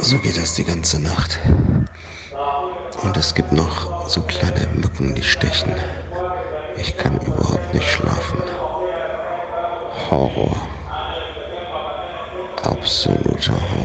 So geht das die ganze Nacht. Und es gibt noch so kleine Mücken, die stechen. Ich kann überhaupt nicht schlafen. Horror. Absoluter Horror.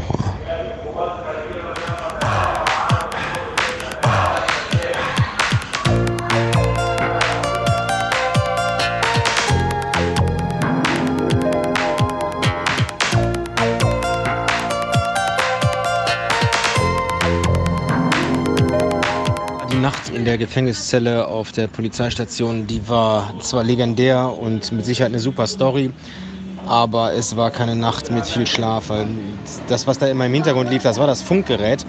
Der Gefängniszelle auf der Polizeistation, die war zwar legendär und mit Sicherheit eine super Story, aber es war keine Nacht mit viel Schlaf. Das, was da immer im Hintergrund lief, das war das Funkgerät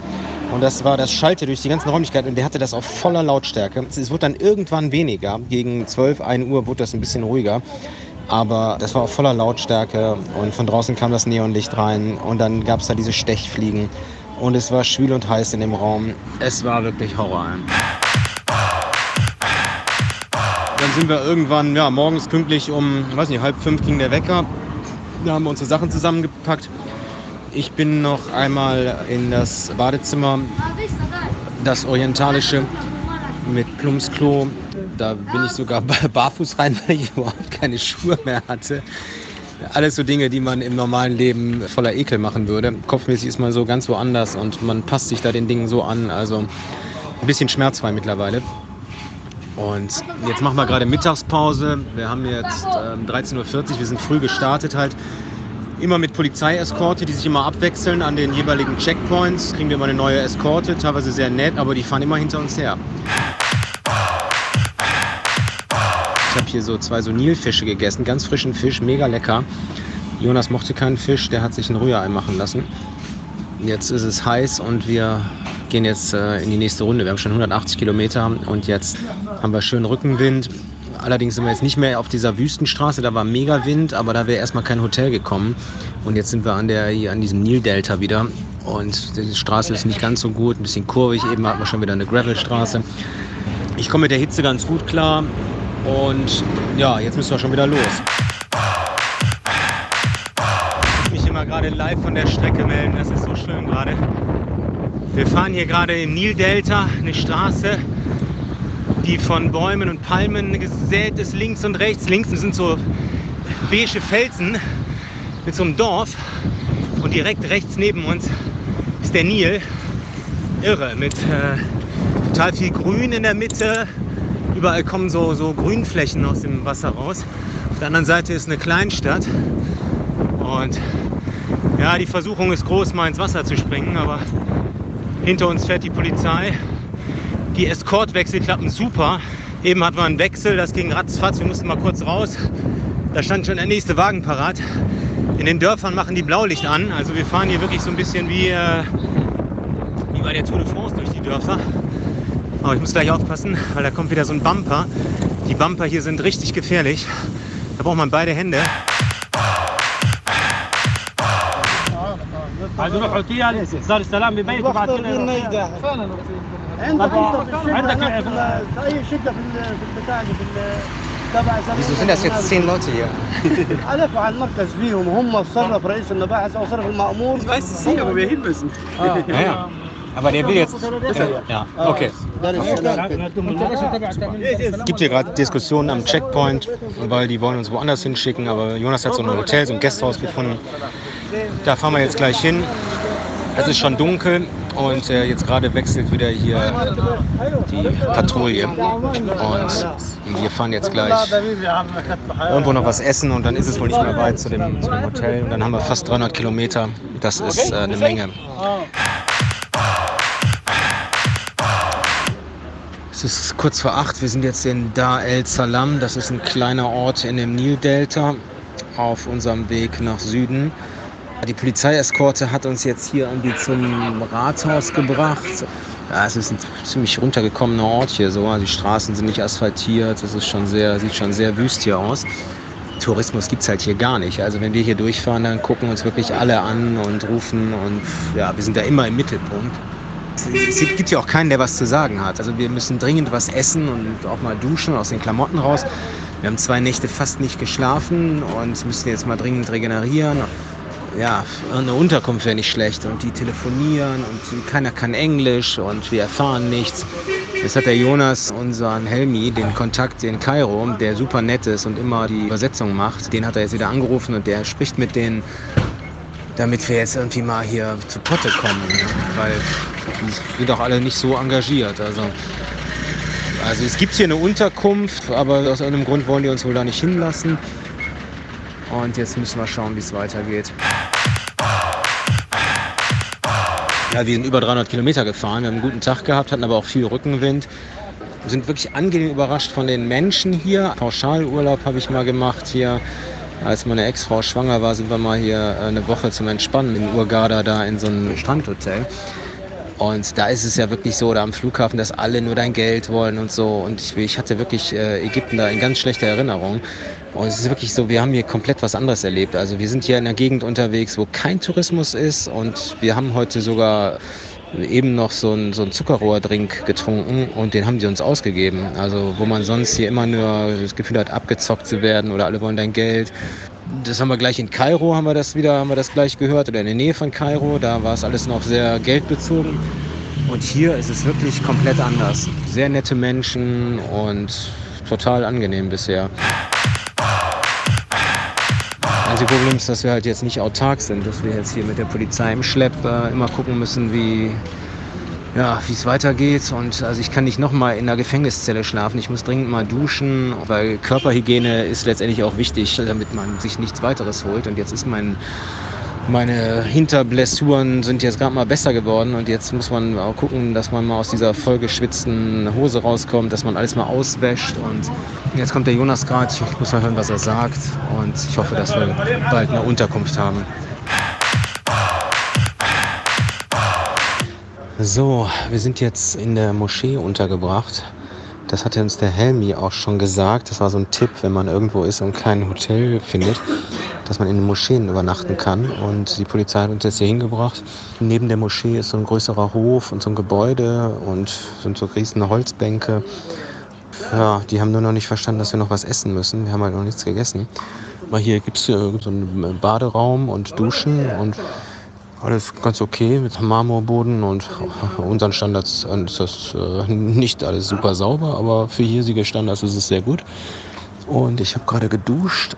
und das war das Schalter durch die ganzen Räumlichkeiten und der hatte das auf voller Lautstärke. Es wurde dann irgendwann weniger, gegen 12, 1 Uhr wurde das ein bisschen ruhiger. Aber das war auf voller Lautstärke und von draußen kam das Neonlicht rein und dann gab es da diese Stechfliegen und es war schwül und heiß in dem Raum. Es war wirklich Horror. Sind wir irgendwann, ja, morgens pünktlich um, weiß nicht, halb fünf ging der Wecker. Da haben wir unsere Sachen zusammengepackt. Ich bin noch einmal in das Badezimmer, das orientalische mit Plumpsklo. Da bin ich sogar barfuß rein, weil ich überhaupt keine Schuhe mehr hatte. Alles so Dinge, die man im normalen Leben voller Ekel machen würde. Kopfmäßig ist man so ganz woanders und man passt sich da den Dingen so an. Also ein bisschen schmerzfrei mittlerweile. Und jetzt machen wir gerade Mittagspause. Wir haben jetzt ähm, 13.40 Uhr, wir sind früh gestartet halt. Immer mit Polizeieskorte, die sich immer abwechseln an den jeweiligen Checkpoints. Kriegen wir immer eine neue Eskorte, teilweise sehr nett, aber die fahren immer hinter uns her. Ich habe hier so zwei so Nilfische gegessen, ganz frischen Fisch, mega lecker. Jonas mochte keinen Fisch, der hat sich ein Rührei machen lassen. Jetzt ist es heiß und wir gehen jetzt äh, in die nächste Runde. Wir haben schon 180 Kilometer und jetzt haben wir schön Rückenwind. Allerdings sind wir jetzt nicht mehr auf dieser Wüstenstraße, da war mega Wind, aber da wäre erstmal kein Hotel gekommen. Und jetzt sind wir an, der, hier an diesem Nildelta wieder. Und die Straße ist nicht ganz so gut, ein bisschen kurvig. Eben hatten wir schon wieder eine Gravelstraße. Ich komme mit der Hitze ganz gut klar. Und ja, jetzt müssen wir schon wieder los. Gerade live von der Strecke melden, das ist so schön gerade. Wir fahren hier gerade im Nildelta, eine Straße, die von Bäumen und Palmen gesät ist, links und rechts. Links sind so beige Felsen mit so einem Dorf und direkt rechts neben uns ist der Nil. Irre, mit äh, total viel Grün in der Mitte. Überall kommen so, so Grünflächen aus dem Wasser raus. Auf der anderen Seite ist eine Kleinstadt. Und ja, die Versuchung ist groß, mal ins Wasser zu springen, aber hinter uns fährt die Polizei. Die Eskortwechsel klappen super. Eben hatten wir einen Wechsel, das ging ratzfatz, wir mussten mal kurz raus. Da stand schon der nächste Wagen parat. In den Dörfern machen die Blaulicht an. Also wir fahren hier wirklich so ein bisschen wie, äh, wie bei der Tour de France durch die Dörfer. Aber ich muss gleich aufpassen, weil da kommt wieder so ein Bumper. Die Bumper hier sind richtig gefährlich. Da braucht man beide Hände. عايز نروح اوتيل دار السلام ببيت وبعد كده نروح. عندك عندك في اي شده في ال- في البتاع دي، في ال- تبع Wieso sind das jetzt zehn Leute hier? علفوا على المركز فيهم هم صرف رئيس المباحث او صرف المامور Ich weiß es nicht, aber wir hin müssen. Ja, ja. Aber der will jetzt. Ja, okay. دار السلام Es gibt hier gerade Diskussionen am Checkpoint, weil die wollen uns woanders hinschicken. Aber Jonas hat so ein Hotel, so ein Gasthaus gefunden. Da fahren wir jetzt gleich hin. Es ist schon dunkel und äh, jetzt gerade wechselt wieder hier die Patrouille. Und wir fahren jetzt gleich irgendwo noch was essen und dann ist es wohl nicht mehr weit zu dem, zu dem Hotel. Und dann haben wir fast 300 Kilometer. Das ist äh, eine Menge. Es ist kurz vor acht. Wir sind jetzt in Dar el Salam. Das ist ein kleiner Ort in dem Nildelta auf unserem Weg nach Süden. Die Polizeieskorte hat uns jetzt hier irgendwie zum Rathaus gebracht. Ja, es ist ein ziemlich runtergekommener Ort hier so. Also die Straßen sind nicht asphaltiert. Es ist schon sehr, sieht schon sehr wüst hier aus. Tourismus gibt es halt hier gar nicht. Also wenn wir hier durchfahren, dann gucken uns wirklich alle an und rufen und ja, wir sind da immer im Mittelpunkt. Es gibt ja auch keinen, der was zu sagen hat. Also wir müssen dringend was essen und auch mal duschen aus den Klamotten raus. Wir haben zwei Nächte fast nicht geschlafen und müssen jetzt mal dringend regenerieren. Ja, eine Unterkunft wäre nicht schlecht und die telefonieren und keiner kann Englisch und wir erfahren nichts. Jetzt hat der Jonas unseren Helmi, den Kontakt in Kairo, der super nett ist und immer die Übersetzung macht, den hat er jetzt wieder angerufen und der spricht mit denen, damit wir jetzt irgendwie mal hier zu Potte kommen, ne? weil die sind auch alle nicht so engagiert. Also, also es gibt hier eine Unterkunft, aber aus irgendeinem Grund wollen die uns wohl da nicht hinlassen. Und jetzt müssen wir schauen, wie es weitergeht. Ja, wir sind über 300 Kilometer gefahren, wir haben einen guten Tag gehabt, hatten aber auch viel Rückenwind. Wir sind wirklich angenehm überrascht von den Menschen hier. Pauschalurlaub habe ich mal gemacht hier. Als meine Ex-Frau schwanger war, sind wir mal hier äh, eine Woche zum Entspannen in Urgada da in so einem Strandhotel. Und da ist es ja wirklich so, da am Flughafen, dass alle nur dein Geld wollen und so. Und ich, ich hatte wirklich äh, Ägypten da in ganz schlechter Erinnerung. Und es ist wirklich so, wir haben hier komplett was anderes erlebt. Also wir sind hier in einer Gegend unterwegs, wo kein Tourismus ist und wir haben heute sogar eben noch so einen, so einen Zuckerrohrdrink getrunken und den haben die uns ausgegeben. Also wo man sonst hier immer nur das Gefühl hat, abgezockt zu werden oder alle wollen dein Geld. Das haben wir gleich in Kairo, haben wir das wieder, haben wir das gleich gehört oder in der Nähe von Kairo. Da war es alles noch sehr geldbezogen. Und hier ist es wirklich komplett anders. Sehr nette Menschen und total angenehm bisher einzige Problem ist, dass wir halt jetzt nicht autark sind, dass wir jetzt hier mit der Polizei im Schlepp äh, immer gucken müssen, wie ja, wie es weitergeht. Und also ich kann nicht nochmal in der Gefängniszelle schlafen. Ich muss dringend mal duschen, weil Körperhygiene ist letztendlich auch wichtig, damit man sich nichts weiteres holt. Und jetzt ist mein meine Hinterblessuren sind jetzt gerade mal besser geworden und jetzt muss man auch gucken, dass man mal aus dieser vollgeschwitzten Hose rauskommt, dass man alles mal auswäscht und jetzt kommt der Jonas gerade, ich muss mal hören, was er sagt und ich hoffe, dass wir bald eine Unterkunft haben. So, wir sind jetzt in der Moschee untergebracht. Das hatte uns der Helmi auch schon gesagt. Das war so ein Tipp, wenn man irgendwo ist und kein Hotel findet dass man in den Moscheen übernachten kann. Und die Polizei hat uns jetzt hier hingebracht. Neben der Moschee ist so ein größerer Hof und so ein Gebäude und sind so riesige Holzbänke. Ja, die haben nur noch nicht verstanden, dass wir noch was essen müssen. Wir haben halt noch nichts gegessen. Aber hier gibt es so einen Baderaum und Duschen und alles ganz okay mit Marmorboden und unseren Standards ist das äh, nicht alles super sauber, aber für hiesige Standards ist es sehr gut. Und ich habe gerade geduscht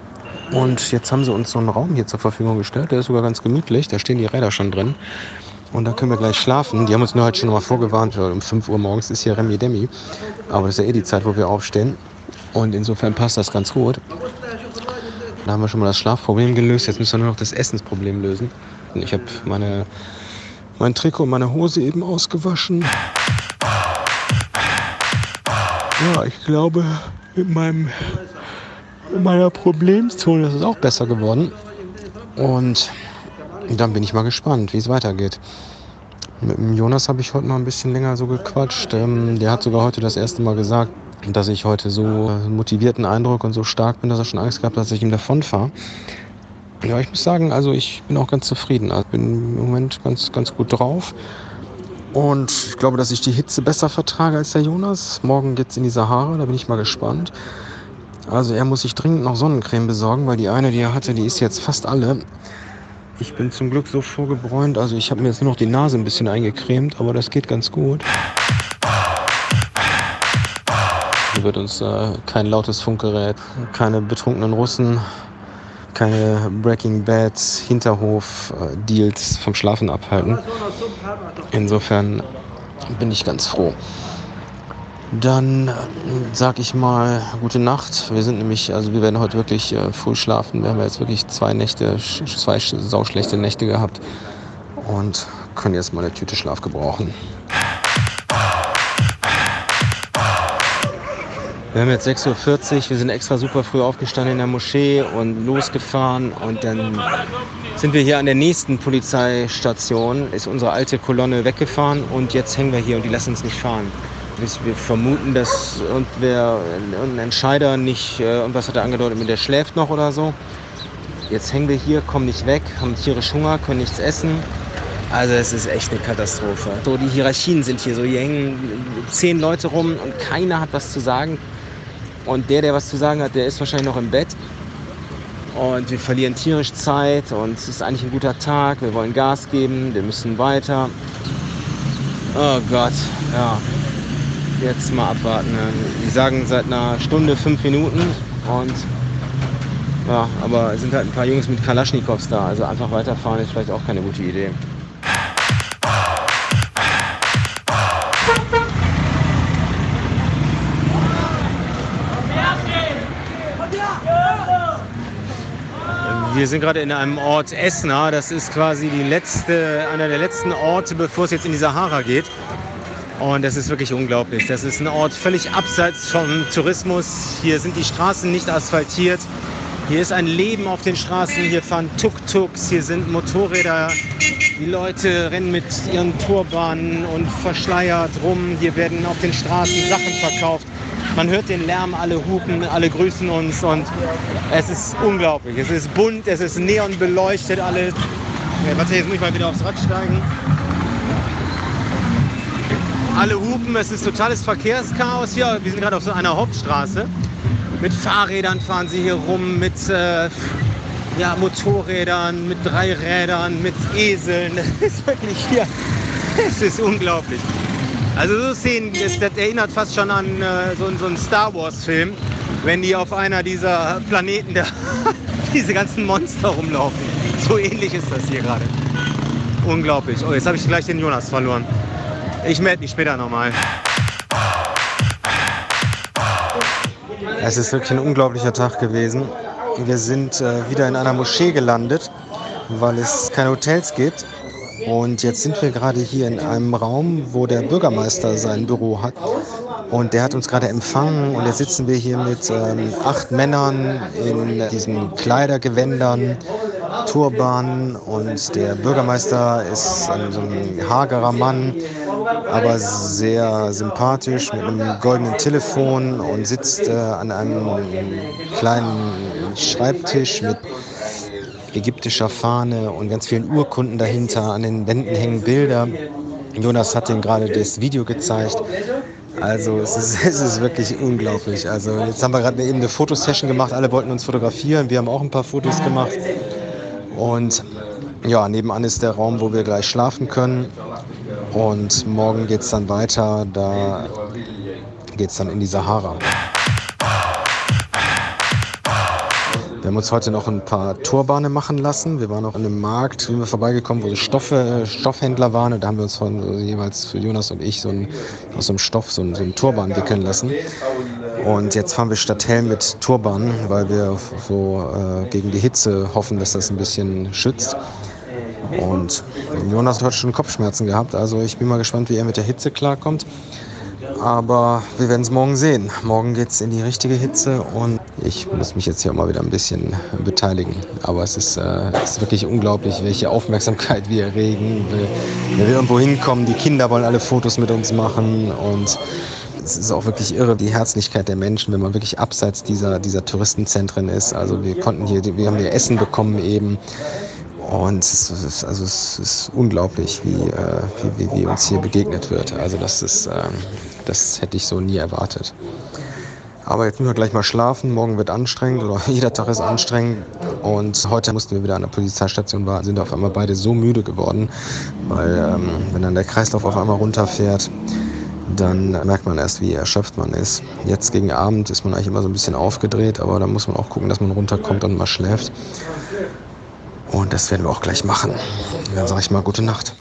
und jetzt haben sie uns so einen Raum hier zur Verfügung gestellt. Der ist sogar ganz gemütlich. Da stehen die Räder schon drin. Und da können wir gleich schlafen. Die haben uns nur halt schon mal vorgewarnt, um 5 Uhr morgens ist hier Remi Demi. Aber das ist ja eh die Zeit, wo wir aufstehen. Und insofern passt das ganz gut. Da haben wir schon mal das Schlafproblem gelöst. Jetzt müssen wir nur noch das Essensproblem lösen. Ich habe meine, mein Trikot und meine Hose eben ausgewaschen. Ja, ich glaube, mit meinem in meiner Problemzone ist es auch besser geworden. Und dann bin ich mal gespannt, wie es weitergeht. Mit dem Jonas habe ich heute mal ein bisschen länger so gequatscht. Ähm, der hat sogar heute das erste Mal gesagt, dass ich heute so motivierten Eindruck und so stark bin, dass er schon Angst gehabt hat, dass ich ihm davonfahre. Ja, ich muss sagen, also ich bin auch ganz zufrieden. Also bin im Moment ganz, ganz gut drauf. Und ich glaube, dass ich die Hitze besser vertrage als der Jonas. Morgen geht es in die Sahara, da bin ich mal gespannt. Also er muss sich dringend noch Sonnencreme besorgen, weil die eine, die er hatte, die ist jetzt fast alle. Ich bin zum Glück so vorgebräunt, also ich habe mir jetzt nur noch die Nase ein bisschen eingecremt, aber das geht ganz gut. Hier wird uns äh, kein lautes Funkgerät, keine betrunkenen Russen, keine Breaking Bad Hinterhof äh, Deals vom Schlafen abhalten. Insofern bin ich ganz froh. Dann sag ich mal gute Nacht. Wir sind nämlich, also wir werden heute wirklich äh, früh schlafen. Wir haben jetzt wirklich zwei Nächte, zwei sauschlechte Nächte gehabt und können jetzt mal eine Tüte Schlaf gebrauchen. Wir haben jetzt 6.40 Uhr, wir sind extra super früh aufgestanden in der Moschee und losgefahren und dann sind wir hier an der nächsten Polizeistation, ist unsere alte Kolonne weggefahren und jetzt hängen wir hier und die lassen uns nicht fahren. Wir vermuten, dass irgendwer, ein Entscheider nicht, äh, irgendwas hat er angedeutet, mit der schläft noch oder so. Jetzt hängen wir hier, kommen nicht weg, haben tierisch Hunger, können nichts essen. Also es ist echt eine Katastrophe. So, die Hierarchien sind hier so, hier hängen zehn Leute rum und keiner hat was zu sagen. Und der, der was zu sagen hat, der ist wahrscheinlich noch im Bett. Und wir verlieren tierisch Zeit und es ist eigentlich ein guter Tag. Wir wollen Gas geben, wir müssen weiter. Oh Gott, ja. Jetzt mal abwarten. Die sagen seit einer Stunde fünf Minuten und ja, aber es sind halt ein paar Jungs mit Kalaschnikows da. Also einfach weiterfahren ist vielleicht auch keine gute Idee. Wir sind gerade in einem Ort Esna. Das ist quasi die letzte, einer der letzten Orte, bevor es jetzt in die Sahara geht. Und das ist wirklich unglaublich. Das ist ein Ort völlig abseits vom Tourismus. Hier sind die Straßen nicht asphaltiert. Hier ist ein Leben auf den Straßen. Hier fahren Tuk-Tuks, hier sind Motorräder. Die Leute rennen mit ihren Turbanen und verschleiert rum. Hier werden auf den Straßen Sachen verkauft. Man hört den Lärm, alle hupen, alle grüßen uns und es ist unglaublich. Es ist bunt, es ist neon beleuchtet alles. Okay, warte, jetzt muss ich mal wieder aufs Rad steigen. Alle hupen, es ist totales Verkehrschaos hier. Wir sind gerade auf so einer Hauptstraße. Mit Fahrrädern fahren sie hier rum, mit äh, ja, Motorrädern, mit Dreirädern, mit Eseln. Das ist wirklich hier, es ist unglaublich. Also so Szenen, das, das erinnert fast schon an äh, so, so einen Star Wars-Film, wenn die auf einer dieser Planeten, der, diese ganzen Monster rumlaufen. So ähnlich ist das hier gerade. Unglaublich. Oh, jetzt habe ich gleich den Jonas verloren. Ich melde mich später nochmal. Es ist wirklich ein unglaublicher Tag gewesen. Wir sind äh, wieder in einer Moschee gelandet, weil es keine Hotels gibt und jetzt sind wir gerade hier in einem Raum, wo der Bürgermeister sein Büro hat. Und der hat uns gerade empfangen und jetzt sitzen wir hier mit ähm, acht Männern in diesen Kleidergewändern, Turban und der Bürgermeister ist ein, so ein hagerer Mann, aber sehr sympathisch mit einem goldenen Telefon und sitzt äh, an einem kleinen Schreibtisch mit ägyptischer Fahne und ganz vielen Urkunden dahinter. An den Wänden hängen Bilder. Jonas hat ihm gerade das Video gezeigt. Also es ist, es ist wirklich unglaublich. Also jetzt haben wir gerade eben eine Fotosession gemacht. Alle wollten uns fotografieren. Wir haben auch ein paar Fotos gemacht. Und ja, nebenan ist der Raum, wo wir gleich schlafen können. Und morgen geht es dann weiter. Da geht es dann in die Sahara. Wir haben uns heute noch ein paar Turbane machen lassen. Wir waren auch an einem Markt, sind wir vorbeigekommen, wo so Stoffe, Stoffhändler waren. Und da haben wir uns von also jeweils für Jonas und ich so ein, aus so einem Stoff so ein, so ein Turban wickeln lassen. Und jetzt fahren wir statt Helm mit Turban, weil wir so äh, gegen die Hitze hoffen, dass das ein bisschen schützt. Und Jonas hat schon Kopfschmerzen gehabt. Also ich bin mal gespannt, wie er mit der Hitze klarkommt. Aber wir werden es morgen sehen. Morgen geht es in die richtige Hitze und ich muss mich jetzt hier mal wieder ein bisschen beteiligen. Aber es ist, äh, es ist wirklich unglaublich, welche Aufmerksamkeit wir erregen. Wenn wir irgendwo hinkommen, die Kinder wollen alle Fotos mit uns machen und es ist auch wirklich irre, die Herzlichkeit der Menschen, wenn man wirklich abseits dieser, dieser Touristenzentren ist. Also wir konnten hier, wir haben hier Essen bekommen eben. Und es ist, also es ist unglaublich, wie, äh, wie, wie, uns hier begegnet wird. Also das ist, ähm, das hätte ich so nie erwartet. Aber jetzt müssen wir gleich mal schlafen. Morgen wird anstrengend oder jeder Tag ist anstrengend. Und heute mussten wir wieder an der Polizeistation warten, sind auf einmal beide so müde geworden, weil ähm, wenn dann der Kreislauf auf einmal runterfährt, dann merkt man erst, wie erschöpft man ist. Jetzt gegen Abend ist man eigentlich immer so ein bisschen aufgedreht, aber da muss man auch gucken, dass man runterkommt und mal schläft. Und das werden wir auch gleich machen. Dann sage ich mal gute Nacht.